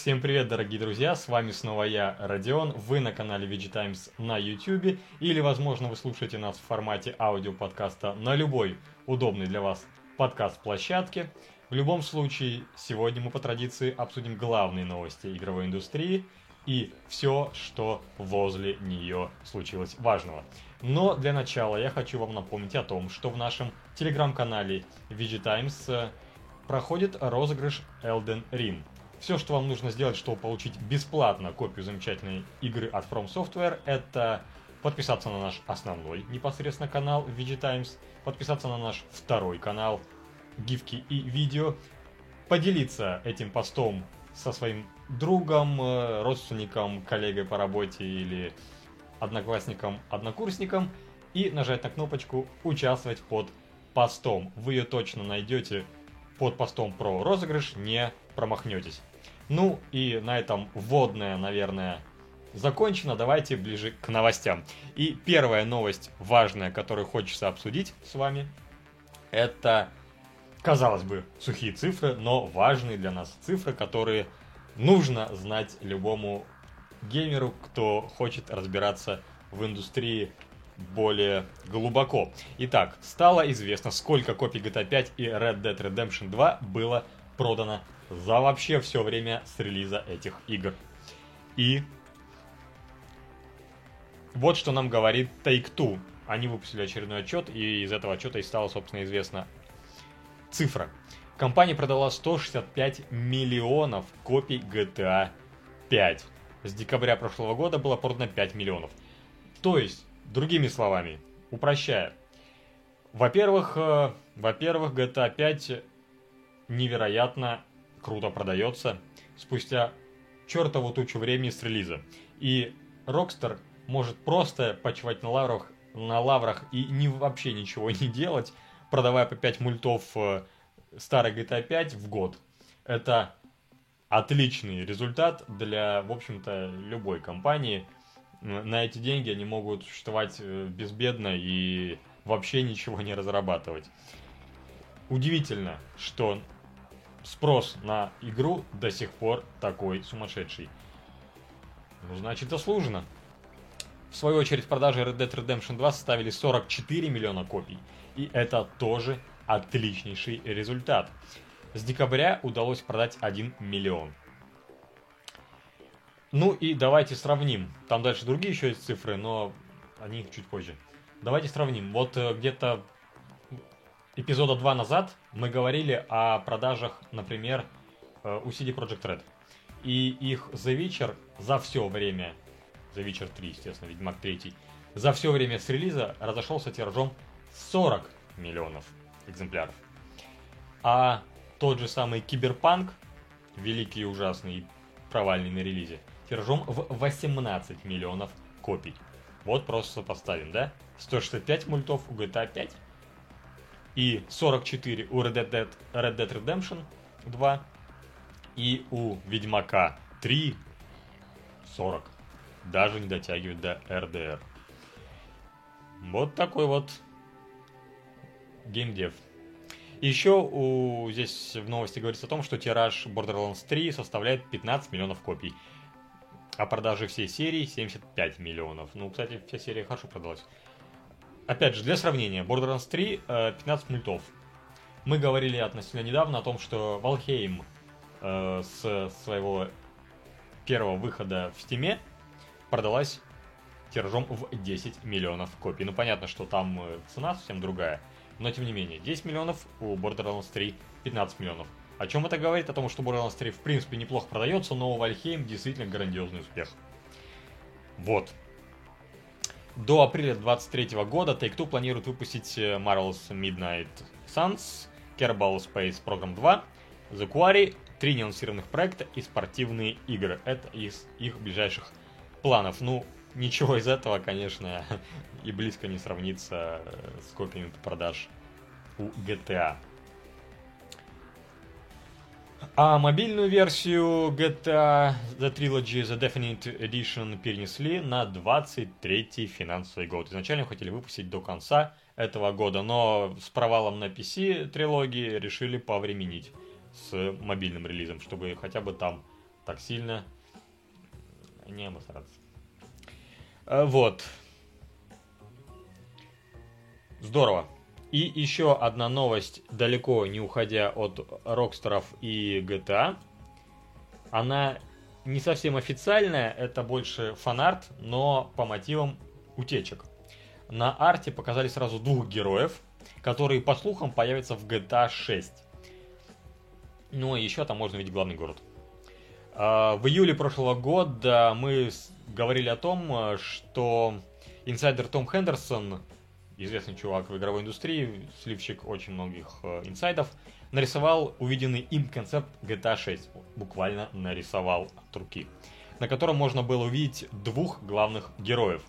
Всем привет, дорогие друзья, с вами снова я, Родион, вы на канале VG Times на YouTube, или, возможно, вы слушаете нас в формате аудиоподкаста на любой удобной для вас подкаст-площадке. В любом случае, сегодня мы по традиции обсудим главные новости игровой индустрии и все, что возле нее случилось важного. Но для начала я хочу вам напомнить о том, что в нашем телеграм-канале VG Times э, проходит розыгрыш Elden Ring. Все, что вам нужно сделать, чтобы получить бесплатно копию замечательной игры от From Software, это подписаться на наш основной непосредственно канал VG Times, подписаться на наш второй канал гифки и видео, поделиться этим постом со своим другом, э, родственником, коллегой по работе или одноклассником, однокурсником и нажать на кнопочку «Участвовать под постом». Вы ее точно найдете под постом про розыгрыш, не промахнетесь. Ну и на этом вводная, наверное, закончено. Давайте ближе к новостям. И первая новость важная, которую хочется обсудить с вами, это, казалось бы, сухие цифры, но важные для нас цифры, которые нужно знать любому геймеру, кто хочет разбираться в индустрии более глубоко. Итак, стало известно, сколько копий GTA 5 и Red Dead Redemption 2 было продано за вообще все время с релиза этих игр. И вот что нам говорит Take-Two. Они выпустили очередной отчет, и из этого отчета и стала, собственно, известна цифра. Компания продала 165 миллионов копий GTA 5. С декабря прошлого года было продано 5 миллионов. То есть, другими словами, упрощая, во-первых, э, во-первых, GTA 5 невероятно круто продается спустя чертову тучу времени с релиза. И Rockstar может просто почивать на лаврах, на лаврах и не, вообще ничего не делать, продавая по 5 мультов э, старой GTA 5 в год. Это отличный результат для, в общем-то, любой компании. На эти деньги они могут существовать э, безбедно и вообще ничего не разрабатывать. Удивительно, что спрос на игру до сих пор такой сумасшедший. Ну, значит, заслуженно. В свою очередь, продажи Red Dead Redemption 2 составили 44 миллиона копий. И это тоже отличнейший результат. С декабря удалось продать 1 миллион. Ну и давайте сравним. Там дальше другие еще есть цифры, но они чуть позже. Давайте сравним. Вот э, где-то эпизода 2 назад мы говорили о продажах, например, э, у CD Projekt Red. И их The Witcher за все время, The Witcher 3, естественно, Ведьмак 3, за все время с релиза разошелся тиражом 40 миллионов экземпляров. А тот же самый Киберпанк, великий и ужасный провальный на релизе, тиражом в 18 миллионов копий. Вот просто сопоставим, да? 165 мультов у GTA 5 и 44 у Red Dead, Red Dead Redemption 2 и у Ведьмака 3 40. Даже не дотягивает до RDR. Вот такой вот геймдев. Еще у, здесь в новости говорится о том, что тираж Borderlands 3 составляет 15 миллионов копий. А продажи всей серии 75 миллионов. Ну, кстати, вся серия хорошо продалась. Опять же, для сравнения, Borderlands 3 15 э, мультов. Мы говорили относительно недавно о том, что Valheim э, с своего первого выхода в Стиме продалась тиражом в 10 миллионов копий. Ну, понятно, что там э, цена совсем другая, но тем не менее, 10 миллионов у Borderlands 3 15 миллионов. О чем это говорит? О том, что Borderlands 3 в принципе неплохо продается, но у Valheim действительно грандиозный успех. Вот. До апреля 2023 года Take-Two планирует выпустить э, Marvel's Midnight Suns, Kerbal Space Program 2, The Quarry, три неанонсированных проекта и спортивные игры. Это из их ближайших планов. Ну, ничего из этого, конечно, и близко не сравнится э, с копиями продаж у GTA. А мобильную версию GTA The Trilogy The Definite Edition перенесли на 23 финансовый год. Изначально хотели выпустить до конца этого года, но с провалом на PC трилогии решили повременить с мобильным релизом, чтобы хотя бы там так сильно не обосраться. Э, вот. Здорово. И еще одна новость, далеко не уходя от Рокстеров и GTA. Она не совсем официальная, это больше фанарт, но по мотивам утечек. На арте показали сразу двух героев, которые, по слухам, появятся в GTA 6. Ну и еще там можно видеть главный город. А, в июле прошлого года мы говорили о том, что инсайдер Том Хендерсон известный чувак в игровой индустрии, сливчик очень многих э, инсайдов, нарисовал увиденный им концепт GTA 6. Буквально нарисовал от руки. На котором можно было увидеть двух главных героев.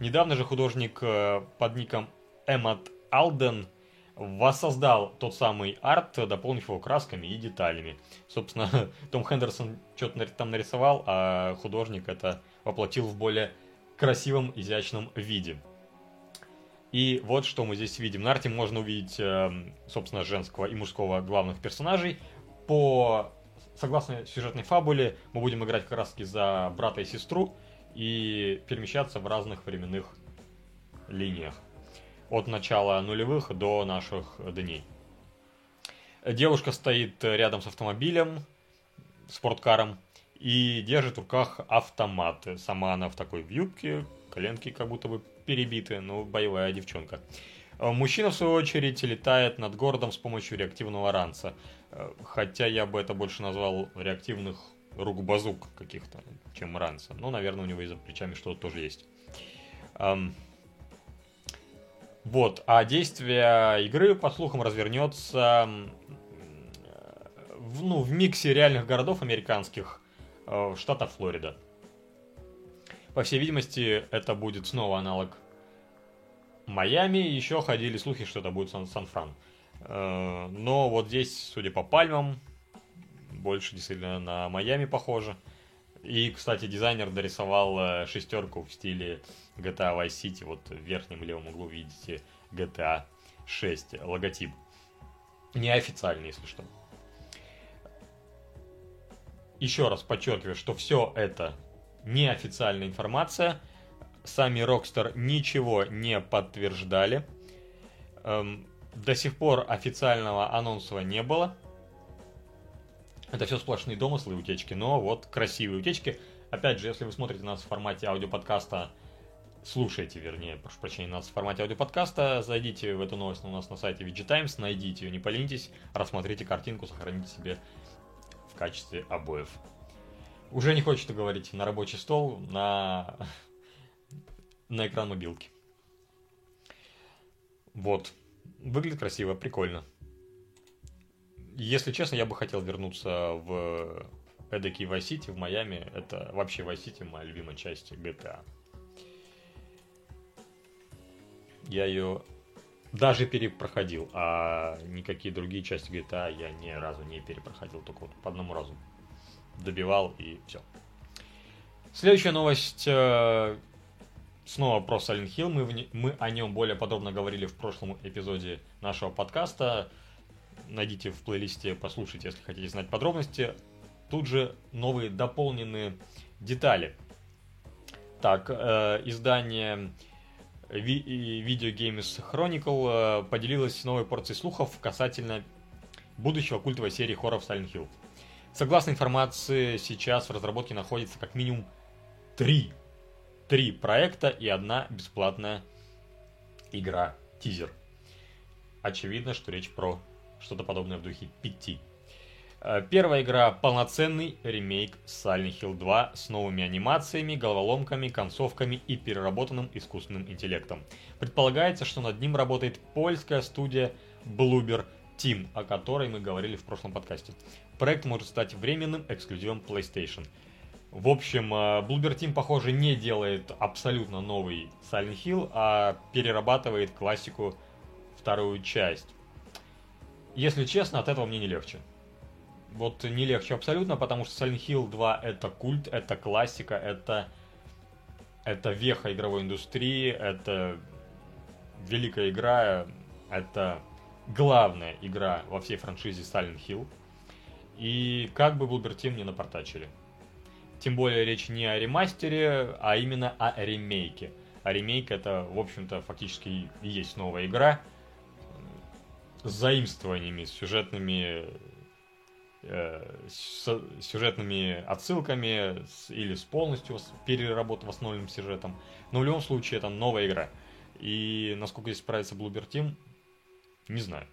Недавно же художник э, под ником Эммат Алден воссоздал тот самый арт, дополнив его красками и деталями. Собственно, Том Хендерсон что-то там нарисовал, а художник это воплотил в более красивом, изящном виде. И вот что мы здесь видим. На арте можно увидеть, эм, собственно, женского и мужского главных персонажей. По согласно сюжетной фабуле, мы будем играть как раз за брата и сестру и перемещаться в разных временных линиях. От начала нулевых до наших дней. Девушка стоит рядом с автомобилем, спорткаром, и держит в руках автомат. Сама она в такой юбке, коленки как будто бы перебиты, но боевая девчонка. Э, мужчина, в свою очередь, летает над городом с помощью реактивного ранца. Э, хотя я бы это больше назвал реактивных рук-базук каких-то, чем ранца. Но, наверное, у него и за плечами что-то тоже есть. Эм... Вот, а действие игры, по слухам, развернется в, ну, в миксе реальных городов американских э, штата Флорида. По всей видимости, это будет снова аналог Майами. Еще ходили слухи, что это будет Сан-Фран. Э, но вот здесь, судя по пальмам, больше действительно на Майами похоже. И, кстати, дизайнер дорисовал э, шестерку в стиле GTA Vice City. Вот в верхнем левом углу видите GTA 6 логотип. Неофициальный, если что. Еще раз подчеркиваю, что все это неофициальная информация. Сами Rockstar ничего не подтверждали. Эм, до сих пор официального анонса не было. Это все сплошные домыслы и утечки, но вот красивые утечки. Опять же, если вы смотрите нас в формате аудиоподкаста, слушайте, вернее, прошу прощения, нас в формате аудиоподкаста, зайдите в эту новость у нас на сайте VG Times, найдите ее, не поленитесь, рассмотрите картинку, сохраните себе в качестве обоев. Уже не хочется говорить на рабочий стол, на, на экран мобилки. Вот. Выглядит красиво, прикольно. Если честно, я бы хотел вернуться в эдакий Vice City в Майами. Это вообще Vice City моя любимая часть GTA. Я ее даже перепроходил, а никакие другие части GTA я ни разу не перепроходил, только вот по одному разу добивал и все. Следующая новость э, снова про Silent Hill. Мы, мы о нем более подробно говорили в прошлом эпизоде нашего подкаста. Найдите в плейлисте, послушайте, если хотите знать подробности. Тут же новые дополненные детали. Так, э, издание Video Games Chronicle э, поделилось новой порцией слухов касательно будущего культовой серии хорроров Silent Hill. Согласно информации, сейчас в разработке находится как минимум три, три проекта и одна бесплатная игра, тизер. Очевидно, что речь про что-то подобное в духе пяти. Э, первая игра – полноценный ремейк Silent Hill 2 с новыми анимациями, головоломками, концовками и переработанным искусственным интеллектом. Предполагается, что над ним работает польская студия Bloober Team, о которой мы говорили в прошлом подкасте проект может стать временным эксклюзивом PlayStation. В общем, э, Bloober Team, похоже, не делает абсолютно новый Silent Hill, а перерабатывает классику вторую часть. Если честно, от этого мне не легче. Вот не легче абсолютно, потому что Silent Hill 2 это культ, это классика, это, это веха игровой индустрии, это великая игра, это главная игра во всей франшизе Silent Hill – и как бы Блубер Тим не напортачили. Тем более речь не о ремастере, а именно о ремейке. А ремейк это, в общем-то, фактически и есть новая игра с заимствованиями, с сюжетными э, с сюжетными отсылками с, или с полностью переработанным основным сюжетом. Но в любом случае это новая игра. И насколько здесь справится Bloober Team, не знаю.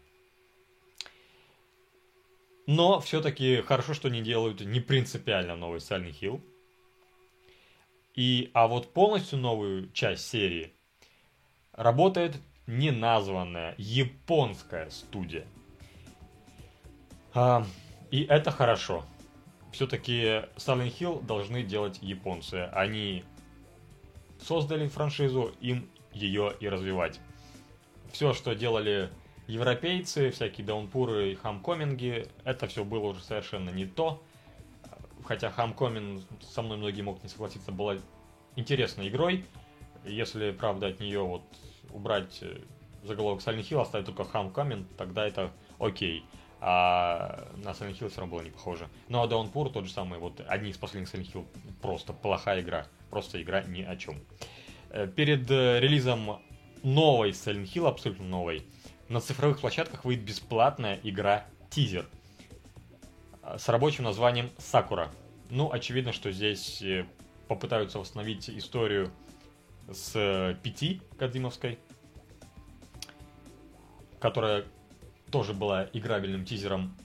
Но все-таки хорошо, что не делают не принципиально новый Silent Hill. И, а вот полностью новую часть серии работает неназванная японская студия. А, и это хорошо. Все-таки Silent Hill должны делать японцы. Они создали франшизу, им ее и развивать. Все, что делали европейцы, всякие даунпуры и хамкоминги, это все было уже совершенно не то. Хотя хамкомин, со мной многие могут не согласиться, была интересной игрой. Если, правда, от нее вот убрать э, заголовок Silent Hill, оставить только хамкомин, тогда это окей. А на Silent Hill все равно было не похоже. Ну а Downpour тот же самый, вот одни из последних Silent Hill, просто плохая игра. Просто игра ни о чем. Э, перед э, релизом новой Silent Hill, абсолютно новой, на цифровых площадках выйдет бесплатная игра тизер э, с рабочим названием Сакура. Ну, очевидно, что здесь э, попытаются восстановить историю с э, Пяти Кадзимовской, которая тоже была играбельным тизером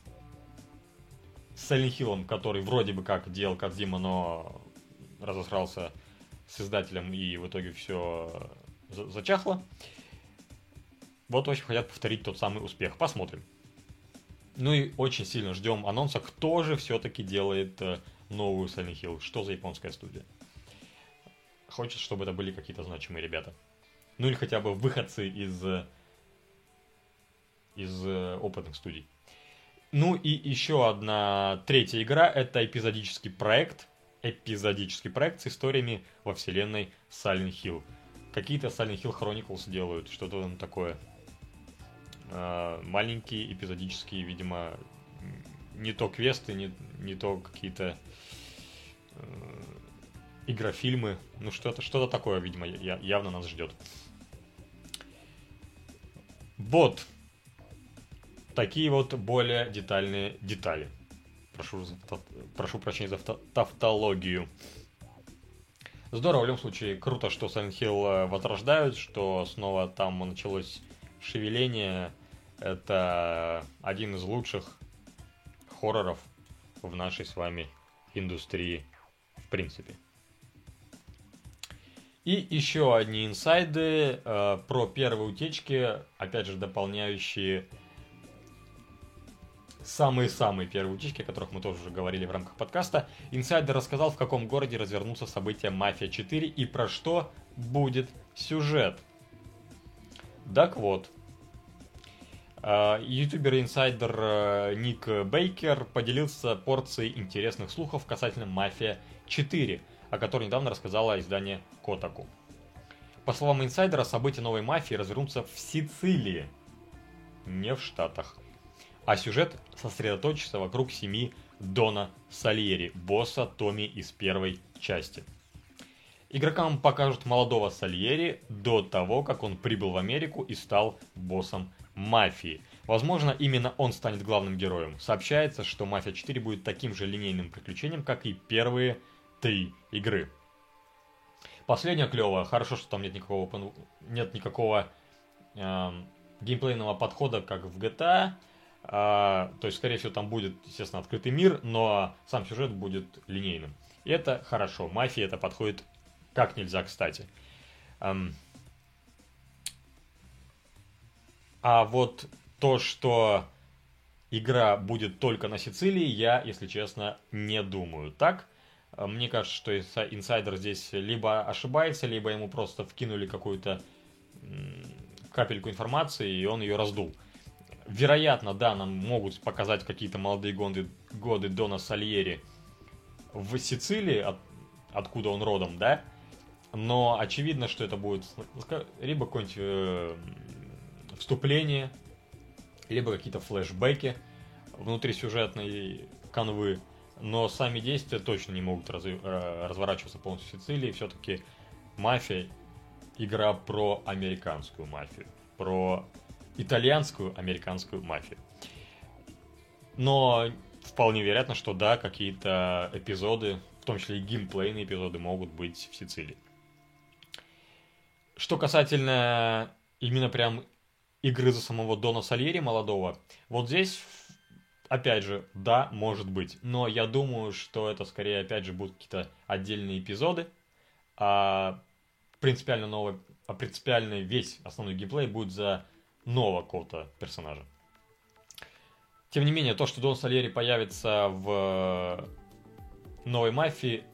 с Silent Hill, который вроде бы как делал Кадзима, но разосрался с издателем и в итоге все зачахло. Вот очень хотят повторить тот самый успех. Посмотрим. Ну и очень сильно ждем анонса, кто же все-таки делает э, новую Silent Hill. Что за японская студия. Хочется, чтобы это были какие-то значимые ребята. Ну или хотя бы выходцы из, э, из э, опытных студий. Ну и еще одна третья игра, это эпизодический проект, эпизодический проект с историями во вселенной Silent Hill. Какие-то Silent Hill Chronicles делают, что-то такое. А, маленькие эпизодические, видимо, не то квесты, не, не то какие-то э, игрофильмы. Ну, что-то что такое, видимо, явно нас ждет. Вот. Такие вот более детальные детали. Прошу, прошу прощения за тавтологию. Здорово, в любом случае, круто, что Silent Hill э, возрождают, что снова там началось шевеление. Это один из лучших хорроров в нашей с вами индустрии в принципе. И еще одни инсайды э, про первые утечки, опять же, дополняющие самые-самые первые утечки, о которых мы тоже уже говорили в рамках подкаста. Инсайдер рассказал, в каком городе развернутся события «Мафия 4» и про что будет сюжет. Так вот, э, ютубер-инсайдер э, Ник Бейкер поделился порцией интересных слухов касательно «Мафия 4», о которой недавно рассказала издание Котаку. По словам инсайдера, события новой мафии развернутся в Сицилии, не в Штатах. А сюжет сосредоточится вокруг семьи Дона Сальери, босса Томми из первой части. Игрокам покажут молодого Сальери до того, как он прибыл в Америку и стал боссом мафии. Возможно, именно он станет главным героем. Сообщается, что «Мафия 4» будет таким же линейным приключением, как и первые три игры. Последняя клевая. Хорошо, что там нет никакого, нет никакого э, геймплейного подхода, как в GTA. Э, то есть, скорее всего, там будет, естественно, открытый мир, но сам сюжет будет линейным. И это хорошо. Мафия это подходит как нельзя кстати. Эм, а вот то, что игра будет только на Сицилии, я, если честно, не думаю. Так, а, мне кажется, что инсайдер здесь либо ошибается, либо ему просто вкинули какую-то капельку информации, и он ее раздул. Вероятно, да, нам могут показать какие-то молодые годы, годы Дона Сальери в Сицилии, от, откуда он родом, да, но очевидно, что это будет либо какое-нибудь э, вступление, либо какие-то флешбеки внутри сюжетной канвы, но сами действия точно не могут раз, э, разворачиваться полностью в Сицилии. Все-таки мафия игра про американскую мафию, про итальянскую американскую мафию. Но вполне вероятно, что да, какие-то эпизоды, в том числе и геймплейные эпизоды, могут быть в Сицилии. Что касательно именно прям игры за самого Дона Сальери молодого, вот здесь, опять же, да, может быть. Но я думаю, что это скорее, опять же, будут какие-то отдельные эпизоды, а принципиально новый, а принципиально весь основной геймплей будет за нового какого-то персонажа. Тем не менее, то, что Дон Сальери появится в новой мафии,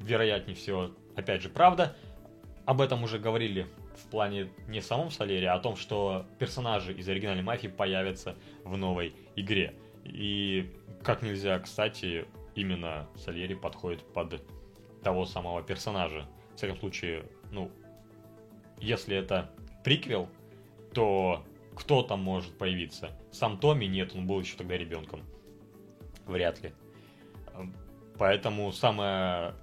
вероятнее всего, опять же, правда. Об этом уже говорили в плане не в самом Солере, а о том, что персонажи из оригинальной мафии появятся в новой игре. И как нельзя, кстати, именно Сальери подходит под того самого персонажа. В всяком случае, ну, если это приквел, то кто там может появиться? Сам Томми нет, он был еще тогда ребенком. Вряд ли. Поэтому самое,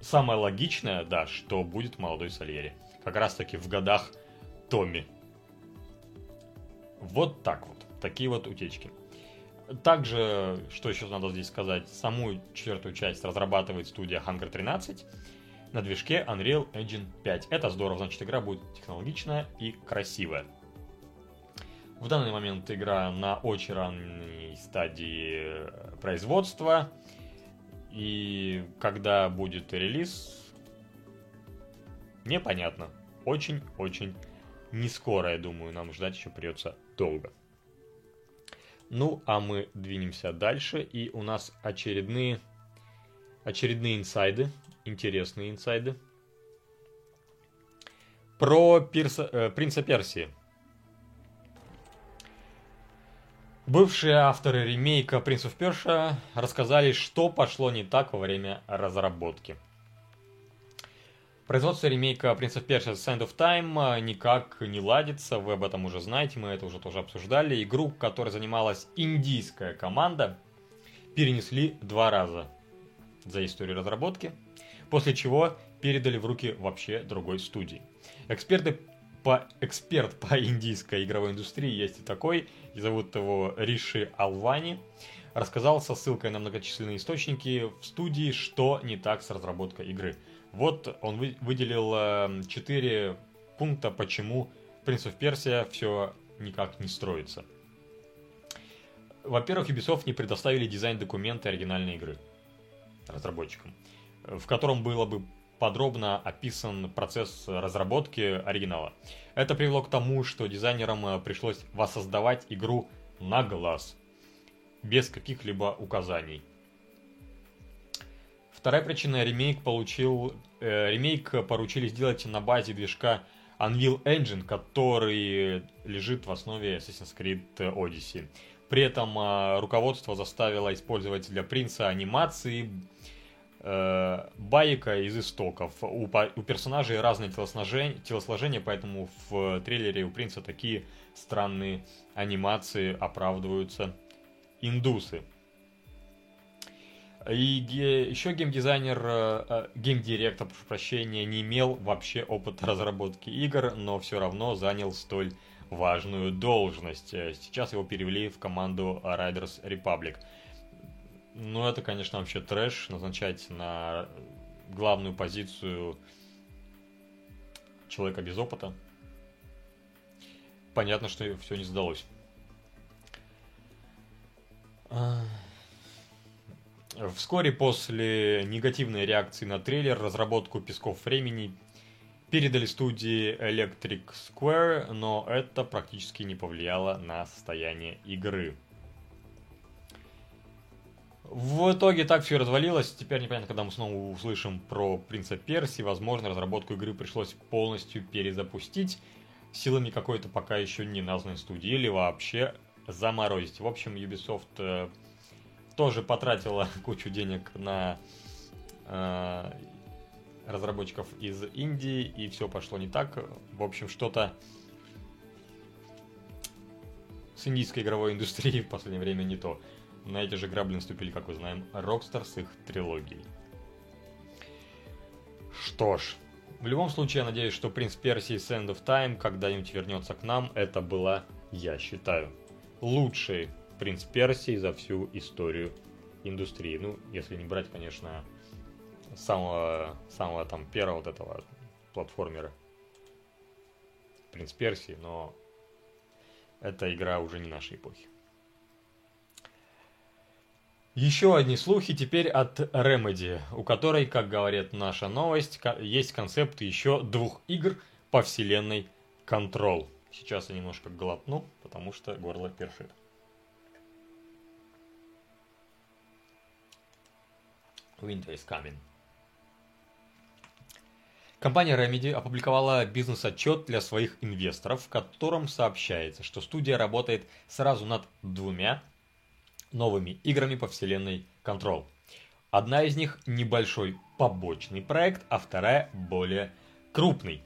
самое логичное, да, что будет молодой Сальери. Как раз таки в годах Томми. Вот так вот. Такие вот утечки. Также, что еще надо здесь сказать, саму четвертую часть разрабатывает студия Hunger 13 на движке Unreal Engine 5. Это здорово, значит игра будет технологичная и красивая. В данный момент игра на очень ранней стадии производства. И когда будет релиз, непонятно. Очень-очень не скоро, я думаю, нам ждать еще придется долго. Ну, а мы двинемся дальше, и у нас очередные, очередные инсайды, интересные инсайды. Про Пирса, э, Принца Персии. Бывшие авторы ремейка of Persia рассказали, что пошло не так во время разработки. Производство ремейка of Persia Sand of Time никак не ладится, вы об этом уже знаете, мы это уже тоже обсуждали. Игру, которой занималась индийская команда, перенесли два раза за историю разработки, после чего передали в руки вообще другой студии. Эксперты по, эксперт по индийской игровой индустрии есть и такой, и зовут его Риши Алвани, рассказал со ссылкой на многочисленные источники в студии, что не так с разработкой игры. Вот он выделил 4 эм, пункта, почему Prince of Persia все никак не строится. Во-первых, Ubisoft не предоставили дизайн-документы оригинальной игры разработчикам, в котором было бы подробно описан процесс разработки оригинала. Это привело к тому, что дизайнерам э, пришлось воссоздавать игру на глаз, без каких-либо указаний. Вторая причина ремейк получил э, ремейк поручили сделать на базе движка Unreal Engine, который лежит в основе Assassin's Creed Odyssey. При этом э, руководство заставило использовать для принца анимации э, байка из истоков. У, у персонажей разные телосложения, телосложения, поэтому в трейлере у принца такие странные анимации оправдываются индусы. И ге, еще геймдизайнер, э, э, геймдиректор, прошу прощения, не имел вообще опыта разработки игр, но все равно занял столь важную должность. Сейчас его перевели в команду Riders Republic. Ну, это, конечно, вообще трэш, назначать на главную позицию человека без опыта. Понятно, что все не сдалось. Вскоре после негативной реакции на трейлер разработку «Песков времени» передали студии Electric Square, но это практически не повлияло на состояние игры. В итоге так все развалилось. Теперь непонятно, когда мы снова услышим про Принца Перси. Возможно, разработку игры пришлось полностью перезапустить силами какой-то пока еще не названной студии или вообще заморозить. В общем, Ubisoft э, тоже потратила кучу денег на э, разработчиков из Индии, и все пошло не так. В общем, что-то с индийской игровой индустрией в последнее время не то. на эти же грабли наступили, как мы знаем, Rockstar с их трилогией. Что ж, в любом случае, я надеюсь, что «Принц Персии» с End of Time когда-нибудь вернется к нам. Это была, я считаю, лучший «Принц Персии» за всю историю индустрии. Ну, если не брать, конечно, самого, самого там первого вот этого платформера «Принц Персии», но эта игра уже не нашей эпохи. Еще одни слухи теперь от Remedy, у которой, как говорит наша новость, есть концепт еще двух игр по вселенной Control. Сейчас я немножко глотну, потому что горло першит. Winter is coming. Компания Remedy опубликовала бизнес-отчет для своих инвесторов, в котором сообщается, что студия работает сразу над двумя новыми играми по вселенной Control. Одна из них небольшой побочный проект, а вторая более крупный.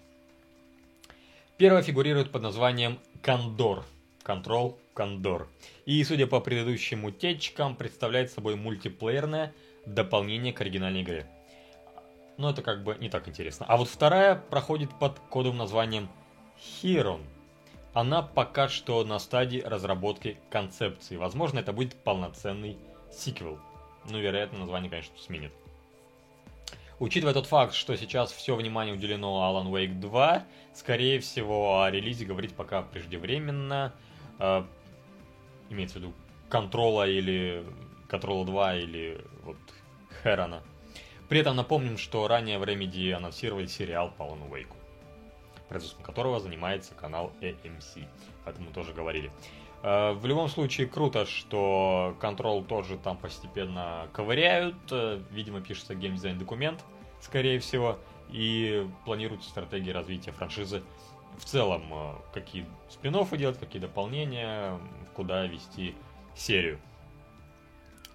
Первая фигурирует под названием Кондор. Control Кондор. И, судя по предыдущим утечкам, представляет собой мультиплеерное дополнение к оригинальной игре. Но это как бы не так интересно. А вот вторая проходит под кодовым названием Хирон она пока что на стадии разработки концепции. Возможно, это будет полноценный сиквел. Ну, вероятно, название, конечно, сменит. Учитывая тот факт, что сейчас все внимание уделено Alan Wake 2, скорее всего, о релизе говорить пока преждевременно. Э, имеется в виду Контрола или Контрола 2 или вот Херона. При этом напомним, что ранее в Remedy анонсировали сериал по Alan Wake производством которого занимается канал AMC. Поэтому тоже говорили. Э, в любом случае, круто, что Control тоже там постепенно ковыряют. Э, видимо, пишется геймдизайн документ, скорее всего. И планируется стратегия развития франшизы в целом. Э, какие спин делать, какие дополнения, куда вести серию.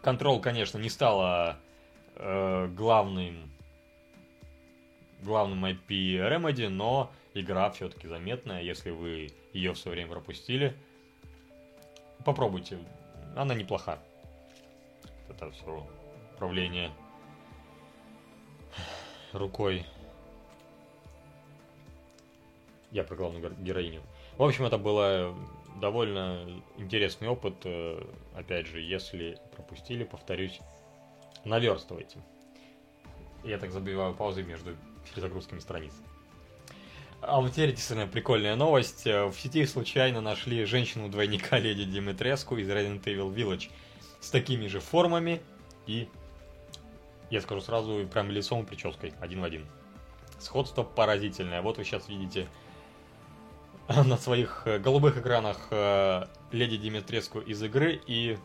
Control, конечно, не стала э, главным главным IP Remedy, но игра все-таки заметная, если вы ее в свое время пропустили. Попробуйте, она неплоха. Это все управление рукой. Я про главную героиню. В общем, это был довольно интересный опыт. Э, опять же, если пропустили, повторюсь, наверстывайте. Я так забиваю паузы между перезагрузками страниц. А вот теперь действительно прикольная новость. Э, в сети случайно нашли женщину-двойника леди Димитреску из Resident Evil Village с такими же формами и, я скажу сразу, прям лицом и прической один в один. Сходство поразительное. Вот вы сейчас видите на своих э, голубых экранах э, леди Димитреску из игры и,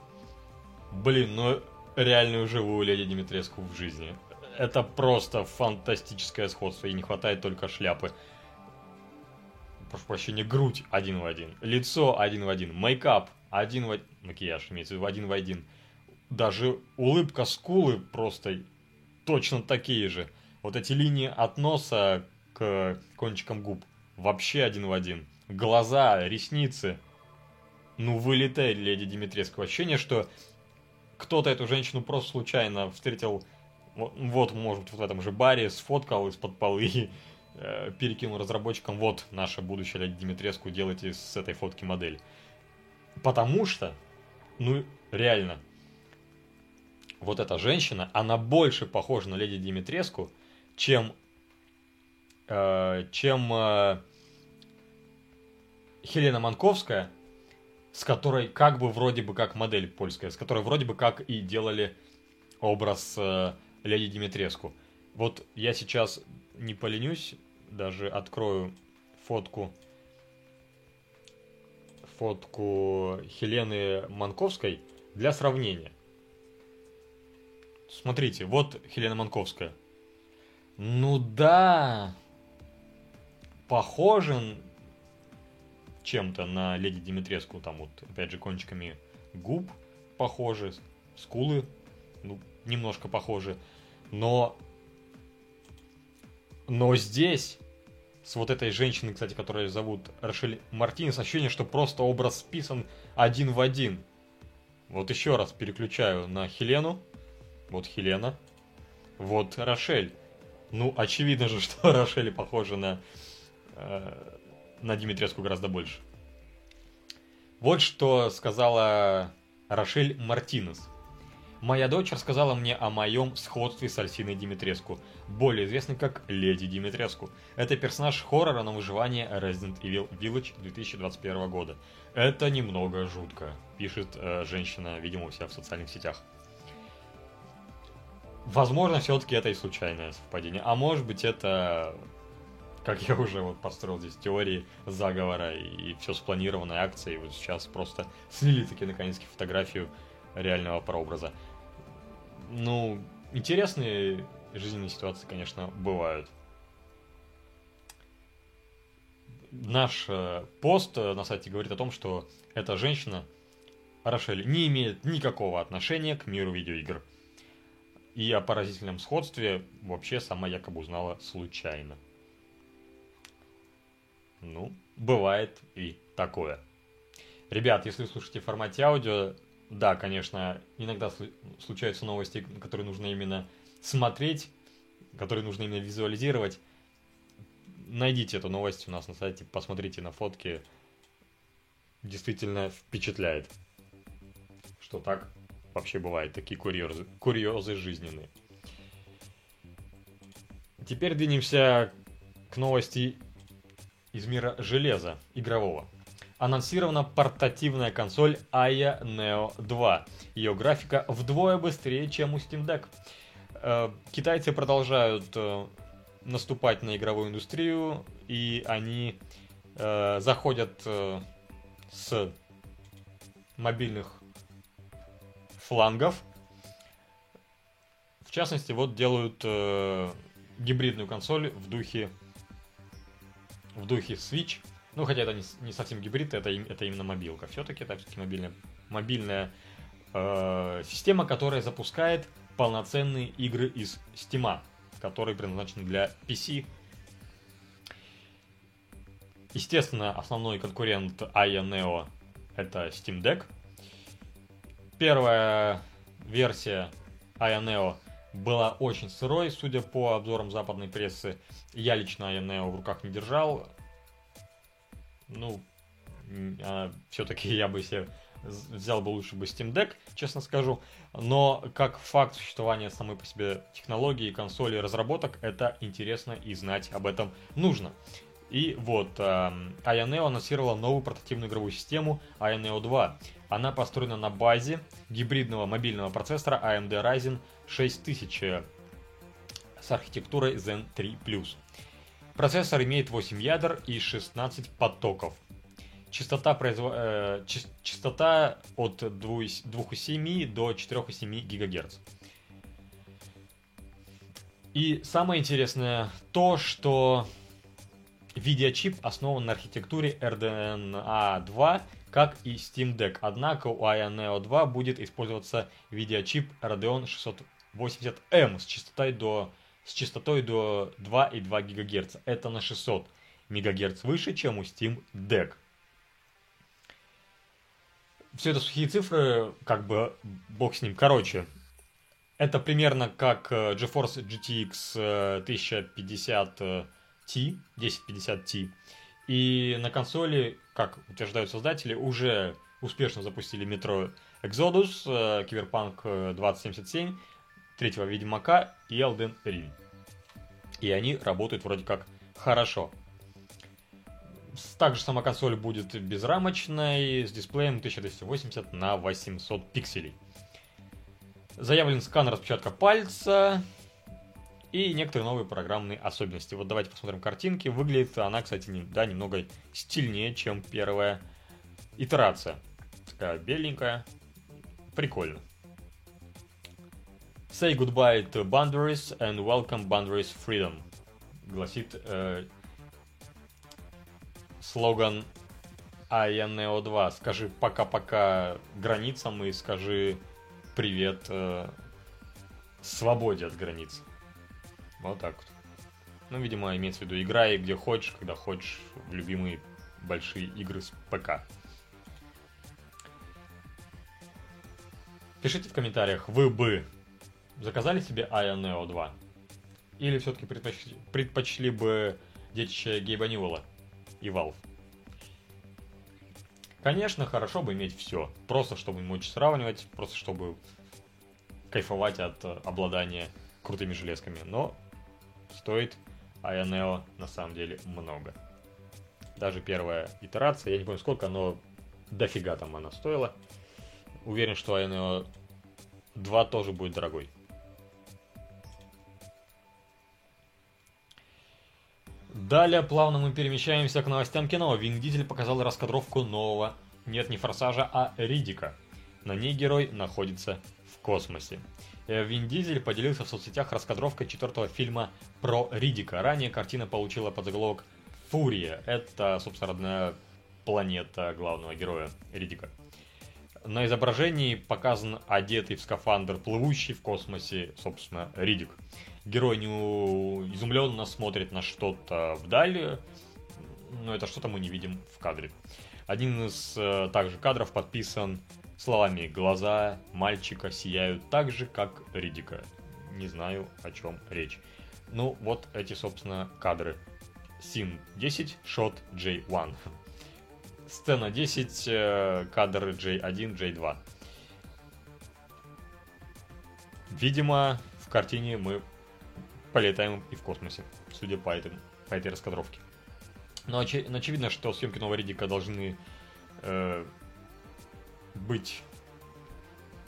блин, ну реальную живую леди Димитреску в жизни. Это просто фантастическое сходство, и не хватает только шляпы прошу прощения, грудь один в один, лицо один в один, мейкап один в макияж имеется в виду один в один. Даже улыбка скулы просто точно такие же. Вот эти линии от носа к кончикам губ вообще один в один. Глаза, ресницы. Ну, вылетает леди Димитреску. Ощущение, что кто-то эту женщину просто случайно встретил, вот, может, вот в этом же баре, сфоткал из-под полы и э, перекинул разработчикам, вот наша будущая леди Димитреску, делайте с этой фотки модель. Потому что, ну, реально, вот эта женщина, она больше похожа на леди Димитреску, чем, э, чем э, Хелена Манковская, с которой как бы вроде бы как модель польская, с которой вроде бы как и делали образ э, леди Димитреску. Вот я сейчас не поленюсь, даже открою фотку фотку Хелены Манковской для сравнения. Смотрите, вот Хелена Манковская. Ну да, похожен чем-то на Леди Димитреску, там вот, опять же, кончиками губ похожи, скулы, ну, немножко похожи, но но здесь, с вот этой женщиной, кстати, которую зовут Рошель Мартинес, ощущение, что просто образ списан один в один. Вот еще раз переключаю на Хелену. Вот Хелена. Вот Рошель. Ну, очевидно же, что Рошель похожа на, э, на Димитреску гораздо больше. Вот что сказала Рошель Мартинес. Моя дочь рассказала мне о моем сходстве с Альсиной Димитреску, более известной как Леди Димитреску. Это персонаж хоррора на выживание Resident Evil Village 2021 года. Это немного жутко, пишет э, женщина, видимо, у себя в социальных сетях. Возможно, все-таки это и случайное совпадение. А может быть, это, как я уже вот построил здесь теории заговора и все спланированной акции. Вот сейчас просто слили таки наконец-таки фотографию реального прообраза. Ну, интересные жизненные ситуации, конечно, бывают. Наш э, пост э, на сайте говорит о том, что эта женщина, Рошель, не имеет никакого отношения к миру видеоигр. И о поразительном сходстве вообще сама якобы узнала случайно. Ну, бывает и такое. Ребят, если слушаете в формате аудио, да, конечно, иногда случаются новости, которые нужно именно смотреть, которые нужно именно визуализировать. Найдите эту новость у нас на сайте, посмотрите на фотки. Действительно впечатляет, что так вообще бывает, такие курьезы, курьезы жизненные. Теперь двинемся к новости из мира железа игрового анонсирована портативная консоль Aya Neo 2. Ее графика вдвое быстрее, чем у Steam Deck. Э, китайцы продолжают э, наступать на игровую индустрию, и они э, заходят с мобильных флангов. В частности, вот делают гибридную консоль в духе в духе Switch – ну, хотя это не, не совсем гибрид, это, это именно мобилка. Все-таки это все-таки мобильная, мобильная э, система, которая запускает полноценные игры из Steam, которые предназначены для PC. Естественно, основной конкурент Aya Neo это Steam Deck. Первая версия Aya Neo была очень сырой, судя по обзорам западной прессы. Я лично Neo в руках не держал ну, а, все-таки я бы себе взял бы лучше бы Steam Deck, честно скажу. Но как факт существования самой по себе технологии, консоли, разработок, это интересно и знать об этом нужно. И вот, э, Aya Neo анонсировала новую портативную игровую систему Aya Neo 2. Она построена на базе гибридного мобильного процессора AMD Ryzen 6000 с архитектурой Zen 3+. Процессор имеет 8 ядер и 16 потоков. Частота, произво... э, частота от 2,7 до 4,7 ГГц. И самое интересное то, что видеочип основан на архитектуре RDNA 2, как и Steam Deck. Однако у Aya Neo 2 будет использоваться видеочип Radeon 680M с частотой до с частотой до 2,2 ГГц. Это на 600 МГц выше, чем у Steam Deck. Все это сухие цифры, как бы бог с ним. Короче, это примерно как э, GeForce GTX 1050 Ti, 1050 Ti. И на консоли, как утверждают создатели, уже успешно запустили метро Exodus, э, Cyberpunk 2077 третьего Ведьмака и Elden Ring. И они работают вроде как хорошо. Также сама консоль будет безрамочной, с дисплеем 1280 на 800 пикселей. Заявлен сканер распечатка пальца и некоторые новые программные особенности. Вот давайте посмотрим картинки. Выглядит она, кстати, не, да, немного стильнее, чем первая итерация. Такая беленькая. Прикольно. Say goodbye to boundaries and welcome boundaries freedom. Гласит э, слоган АЯНЕО 2. Скажи пока-пока границам и скажи привет э, свободе от границ. Вот так вот. Ну, видимо, имеется в виду играй где хочешь, когда хочешь, в любимые большие игры с ПК. Пишите в комментариях, вы бы заказали себе Aya Neo 2? Или все-таки предпочли, предпочли бы детище Гейба Ньюэлла и Valve? Конечно, хорошо бы иметь все. Просто чтобы мочь сравнивать, просто чтобы кайфовать от э, обладания крутыми железками. Но стоит Aya Neo на самом деле много. Даже первая итерация, я не помню сколько, но дофига там она стоила. Уверен, что Neo 2 тоже будет дорогой. Далее плавно мы перемещаемся к новостям кино. Вин Дизель показал раскадровку нового, нет не Форсажа, а Ридика. На ней герой находится в космосе. Э, Вин Дизель поделился в соцсетях раскадровкой четвертого фильма про Ридика. Ранее картина получила подзаголовок «Фурия». Это, собственно, родная планета главного героя Ридика. На изображении показан одетый в скафандр, плывущий в космосе, собственно, Ридик. Герой не изумленно смотрит на что-то вдали, но это что-то мы не видим в кадре. Один из э, также кадров подписан словами «Глаза мальчика сияют так же, как Ридика». Не знаю, о чем речь. Ну, вот эти, собственно, кадры. Син 10, шот J1. Сцена 10, э, кадр J1, J2. Видимо, в картине мы полетаем и в космосе, судя по, этим, по этой раскадровке. Но оч- очевидно, что съемки нового Ридика должны э, быть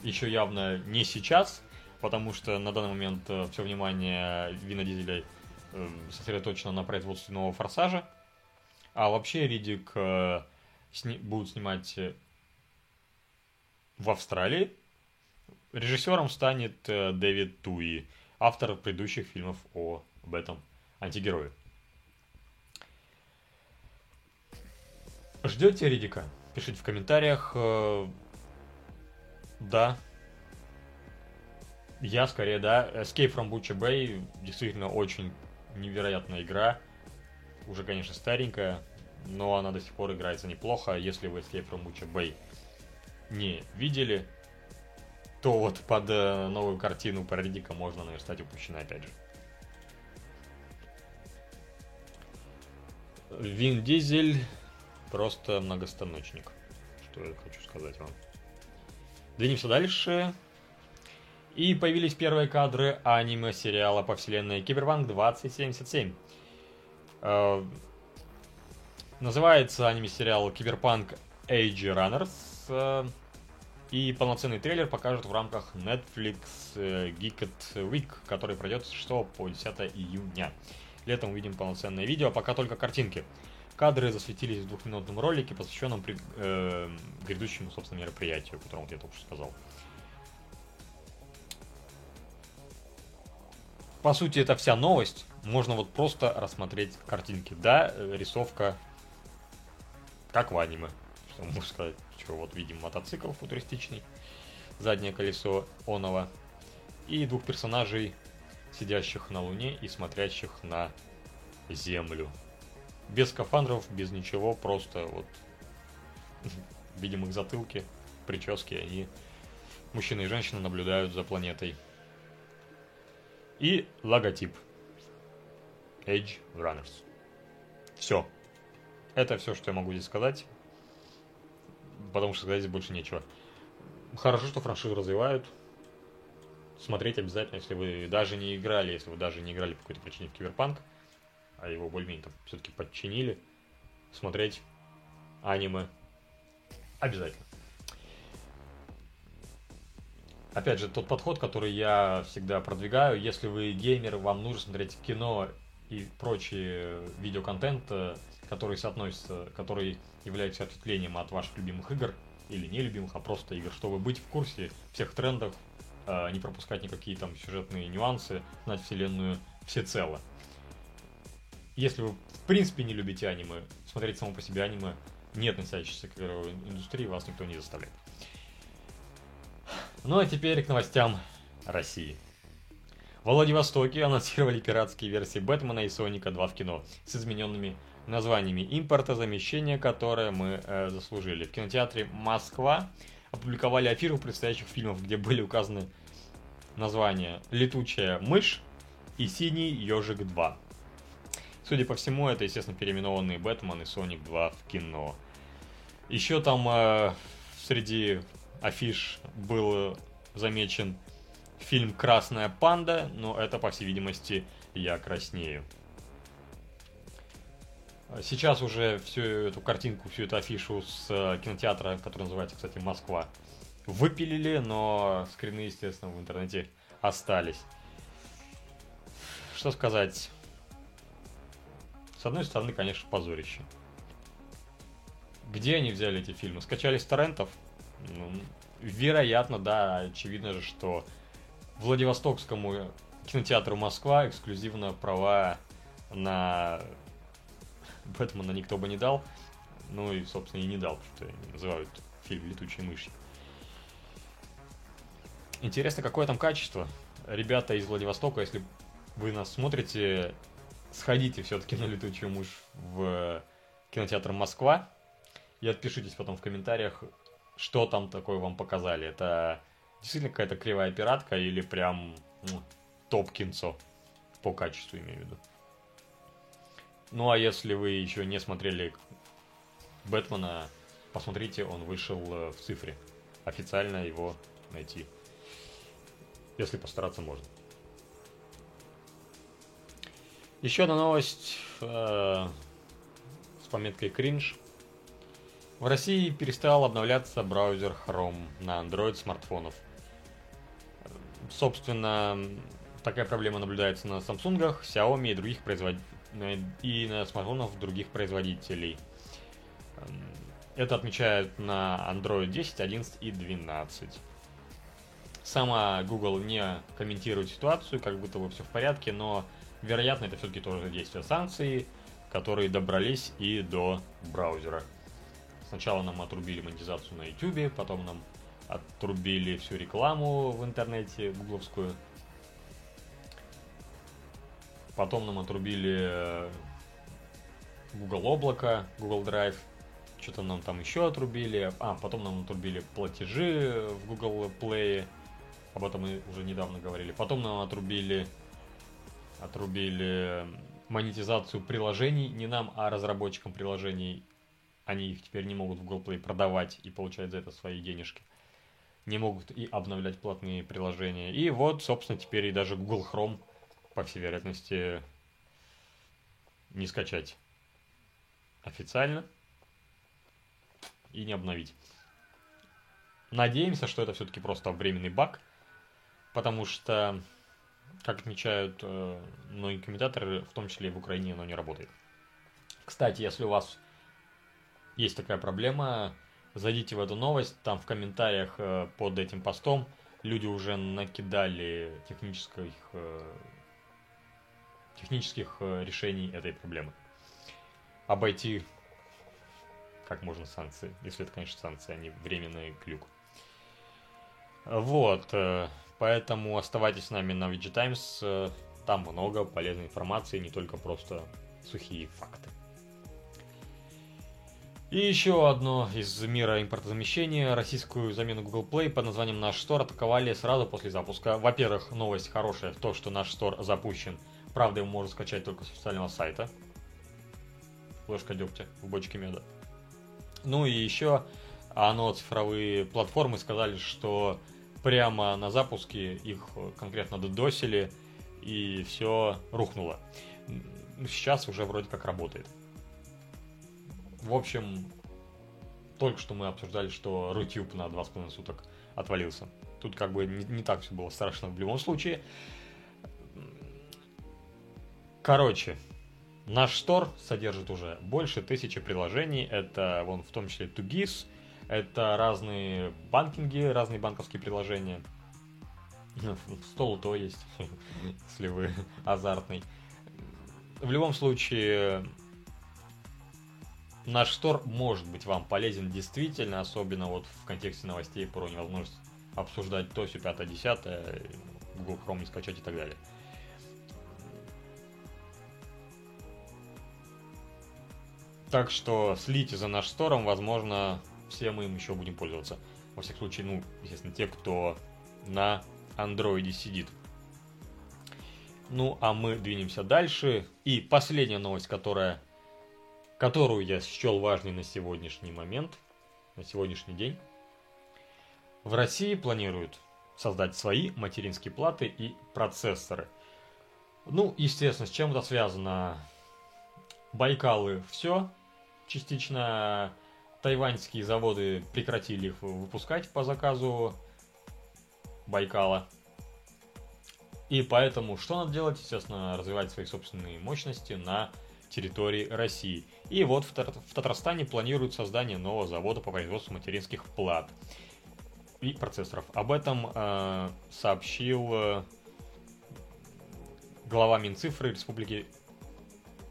еще явно не сейчас, потому что на данный момент э, все внимание Вина Дизеля э, сосредоточено на производстве нового форсажа. А вообще Ридик э, будут снимать в Австралии. Режиссером станет Дэвид Туи, автор предыдущих фильмов о, об этом антигерое. Ждете Ридика? Пишите в комментариях. Э, да. Я скорее, да. Escape from Butcher Bay действительно очень невероятная игра. Уже, конечно, старенькая, но она до сих пор играется неплохо. Если вы Escape from Butcher Bay не видели, то вот под э, новую картину про Ридика можно наверстать упущенное опять же. Вин Дизель просто многостаночник. Что я хочу сказать вам. Двинемся дальше. И появились первые кадры аниме-сериала по вселенной Киберпанк 2077. Э, называется аниме-сериал Киберпанк Age Runners. Э, и полноценный трейлер покажут в рамках Netflix э, Geeked Week, который пройдет с 6 по 10 июня. Летом увидим полноценное видео, пока только картинки. Кадры засветились в двухминутном ролике, посвященном при, э, грядущему, собственно, мероприятию, о котором вот я только что сказал. По сути, это вся новость. Можно вот просто рассмотреть картинки. Да, э, рисовка как в аниме. Что можно сказать? Что вот видим мотоцикл футуристичный, заднее колесо Онова и двух персонажей, сидящих на Луне и смотрящих на Землю. Без скафандров, без ничего, просто вот видим их затылки, прически, они, мужчина и женщина, наблюдают за планетой. И логотип. Edge Runners. Все. Это все, что я могу здесь сказать. Потому что сказать здесь больше нечего. Хорошо, что франшизу развивают. Смотреть обязательно, если вы даже не играли, если вы даже не играли по какой-то причине в Киберпанк а его более-менее там все-таки подчинили, смотреть аниме обязательно. Опять же, тот подход, который я всегда продвигаю, если вы геймер, вам нужно смотреть кино и прочие видеоконтент, э, который соотносится, который является ответвлением от ваших любимых игр, или нелюбимых, а просто игр, чтобы быть в курсе всех трендов, э, не пропускать никакие там сюжетные нюансы, знать вселенную всецело. Если вы в принципе не любите аниме, смотреть само по себе аниме, не относящееся к игровой индустрии, вас никто не заставляет. Ну а теперь к новостям России. В Владивостоке анонсировали пиратские версии Бэтмена и Соника 2 в кино с измененными названиями импорта, замещения, которое мы э, заслужили. В кинотеатре Москва опубликовали афишу предстоящих фильмов, где были указаны названия «Летучая мышь» и «Синий ежик 2». Судя по всему, это, естественно, переименованные Бэтмен и Соник 2 в кино. Еще там э, среди афиш был замечен фильм «Красная панда», но это, по всей видимости, «Я краснею». Сейчас уже всю эту картинку, всю эту афишу с э, кинотеатра, который называется, кстати, «Москва», выпилили, но скрины, естественно, в интернете остались. Что сказать? С одной стороны, конечно, позорище. Где они взяли эти фильмы? Скачали с торрентов? Ну, вероятно, да. Очевидно же, что Владивостокскому кинотеатру Москва эксклюзивно права на Бэтмена никто бы не дал. Ну и, собственно, и не дал, потому что называют фильм «Летучие мыши». Интересно, какое там качество? Ребята из Владивостока, если вы нас смотрите, сходите все-таки на «Летучую мышь» в кинотеатр «Москва» и отпишитесь потом в комментариях, что там такое вам показали. Это действительно какая-то кривая пиратка или прям ну, топ-кинцо по качеству, имею в виду. Ну а если вы еще не смотрели Бэтмена, посмотрите, он вышел э, в цифре. Официально его найти. Если постараться можно. Еще одна новость э, с пометкой кринж. В России перестал обновляться браузер Chrome на Android смартфонов. Собственно, такая проблема наблюдается на Samsung, Xiaomi и других производ... и на смартфонах других производителей. Это отмечают на Android 10, 11 и 12. Сама Google не комментирует ситуацию, как будто бы все в порядке, но вероятно это все-таки тоже действие санкций, которые добрались и до браузера. Сначала нам отрубили монетизацию на YouTube, потом нам отрубили всю рекламу в интернете гугловскую. Потом нам отрубили э, Google облако, Google Drive. Что-то нам там еще отрубили. А, потом нам отрубили платежи в Google Play об этом мы уже недавно говорили. Потом нам отрубили, отрубили монетизацию приложений, не нам, а разработчикам приложений. Они их теперь не могут в Google Play продавать и получать за это свои денежки. Не могут и обновлять платные приложения. И вот, собственно, теперь и даже Google Chrome, по всей вероятности, не скачать официально и не обновить. Надеемся, что это все-таки просто временный баг – потому что, как отмечают э, многие комментаторы, в том числе и в Украине оно не работает. Кстати, если у вас есть такая проблема, зайдите в эту новость, там в комментариях э, под этим постом люди уже накидали технических, э, технических решений этой проблемы. Обойти как можно санкции, если это, конечно, санкции, а не временный клюк. Вот. Поэтому оставайтесь с нами на VG Times. Там много полезной информации, не только просто сухие факты. И еще одно из мира импортозамещения. Российскую замену Google Play под названием Наш Store атаковали сразу после запуска. Во-первых, новость хорошая в том, что наш Store запущен. Правда, его можно скачать только с официального сайта. Ложка дегтя в бочке меда. Ну и еще оно цифровые платформы сказали, что прямо на запуске их конкретно додосили, и все рухнуло. Сейчас уже вроде как работает. В общем, только что мы обсуждали, что Рутюб на 2,5 суток отвалился. Тут как бы не, не так все было страшно в любом случае. Короче, наш стор содержит уже больше тысячи приложений. Это вон в том числе Тугис, это разные банкинги, разные банковские приложения. Стол то есть, если вы азартный. В любом случае, наш стор может быть вам полезен действительно, особенно вот в контексте новостей про невозможность обсуждать то, все, пятое, десятое, Google Chrome не скачать и так далее. Так что следите за наш стором, возможно, все мы им еще будем пользоваться. Во всяком случае, ну, естественно, те, кто на андроиде сидит. Ну, а мы двинемся дальше. И последняя новость, которая, которую я счел важной на сегодняшний момент, на сегодняшний день. В России планируют создать свои материнские платы и процессоры. Ну, естественно, с чем это связано? Байкалы все, частично тайваньские заводы прекратили их выпускать по заказу Байкала. И поэтому что надо делать? Естественно, развивать свои собственные мощности на территории России. И вот в, Тар- в Татарстане планируют создание нового завода по производству материнских плат и процессоров. Об этом э, сообщил э, глава Минцифры Республики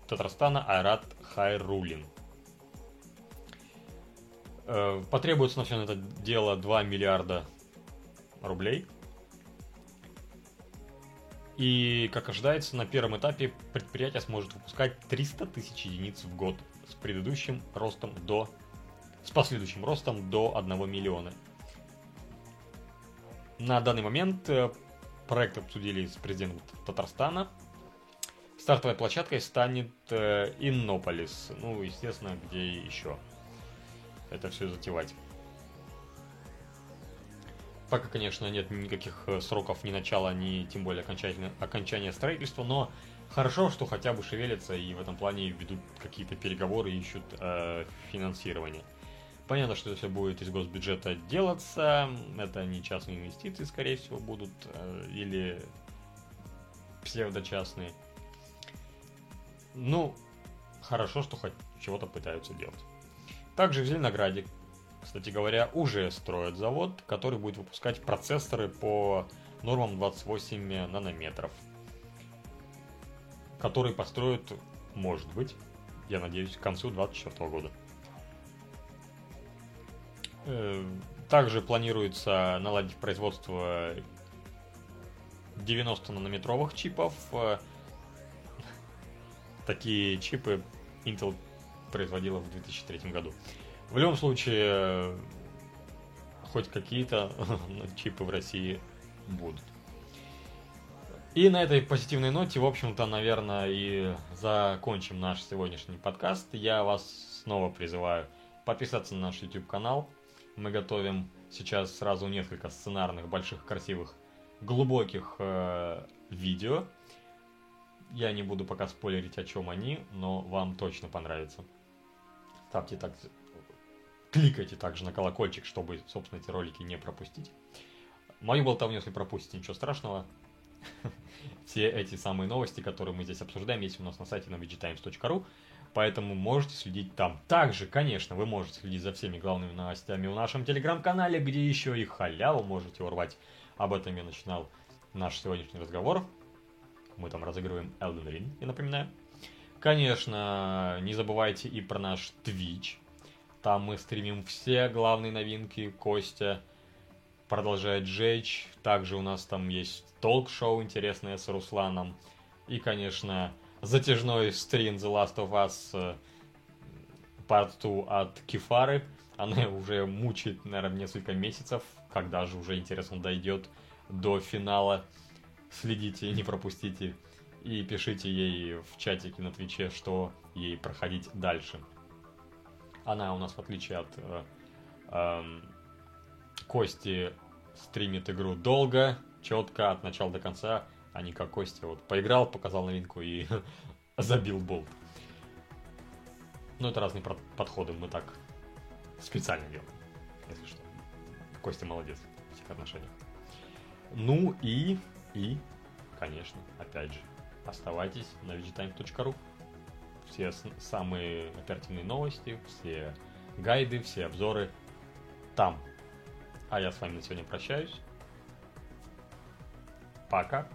Татарстана Айрат Хайрулин. Э, потребуется на все это дело 2 миллиарда рублей. И, как ожидается, на первом этапе предприятие сможет выпускать 300 тысяч единиц в год с предыдущим ростом до... с последующим ростом до 1 миллиона. На данный момент э, проект обсудили с президентом Татарстана. Стартовой площадкой станет э, Иннополис. Ну, естественно, где еще это все затевать. Пока, конечно, нет никаких э, сроков ни начала, ни тем более окончания строительства, но хорошо, что хотя бы шевелятся и в этом плане ведут какие-то переговоры ищут э, финансирование. Понятно, что это все будет из госбюджета делаться, это не частные инвестиции, скорее всего, будут, э, или псевдочастные. Ну, хорошо, что хоть чего-то пытаются делать. Также в Зеленограде кстати говоря, уже строят завод, который будет выпускать процессоры по нормам 28 нанометров. Который построят, может быть, я надеюсь, к концу 2024 года. Э, также планируется наладить производство 90 нанометровых чипов. Э, такие чипы Intel производила в 2003 году. В любом случае, хоть какие-то чипы в России будут. И на этой позитивной ноте, в общем-то, наверное, и закончим наш сегодняшний подкаст. Я вас снова призываю подписаться на наш YouTube канал. Мы готовим сейчас сразу несколько сценарных, больших, красивых, глубоких э, видео. Я не буду пока спойлерить, о чем они, но вам точно понравится. Ставьте так кликайте также на колокольчик, чтобы, собственно, эти ролики не пропустить. Мою болтовню, если пропустите, ничего страшного. Все эти самые новости, которые мы здесь обсуждаем, есть у нас на сайте novigitimes.ru, поэтому можете следить там. Также, конечно, вы можете следить за всеми главными новостями в нашем телеграм-канале, где еще и халяву можете урвать. Об этом я начинал наш сегодняшний разговор. Мы там разыгрываем Elden Ring, я напоминаю. Конечно, не забывайте и про наш Twitch, там мы стримим все главные новинки. Костя продолжает жечь. Также у нас там есть толк-шоу интересное с Русланом. И, конечно, затяжной стрим The Last of Us э, Part 2 от Кефары. Она уже мучает, наверное, несколько месяцев. Когда же уже, интересно, дойдет до финала. Следите, не пропустите. И пишите ей в чатике на Твиче, что ей проходить дальше. Она у нас, в отличие от э, э, Кости, стримит игру долго, четко, от начала до конца, а не как Костя. Вот поиграл, показал новинку и забил болт. Ну, это разные подходы, мы так специально делаем, если что. Костя молодец в этих отношениях. Ну и, и, конечно, опять же, оставайтесь на vegetimes.ru все самые оперативные новости, все гайды, все обзоры там. А я с вами на сегодня прощаюсь. Пока.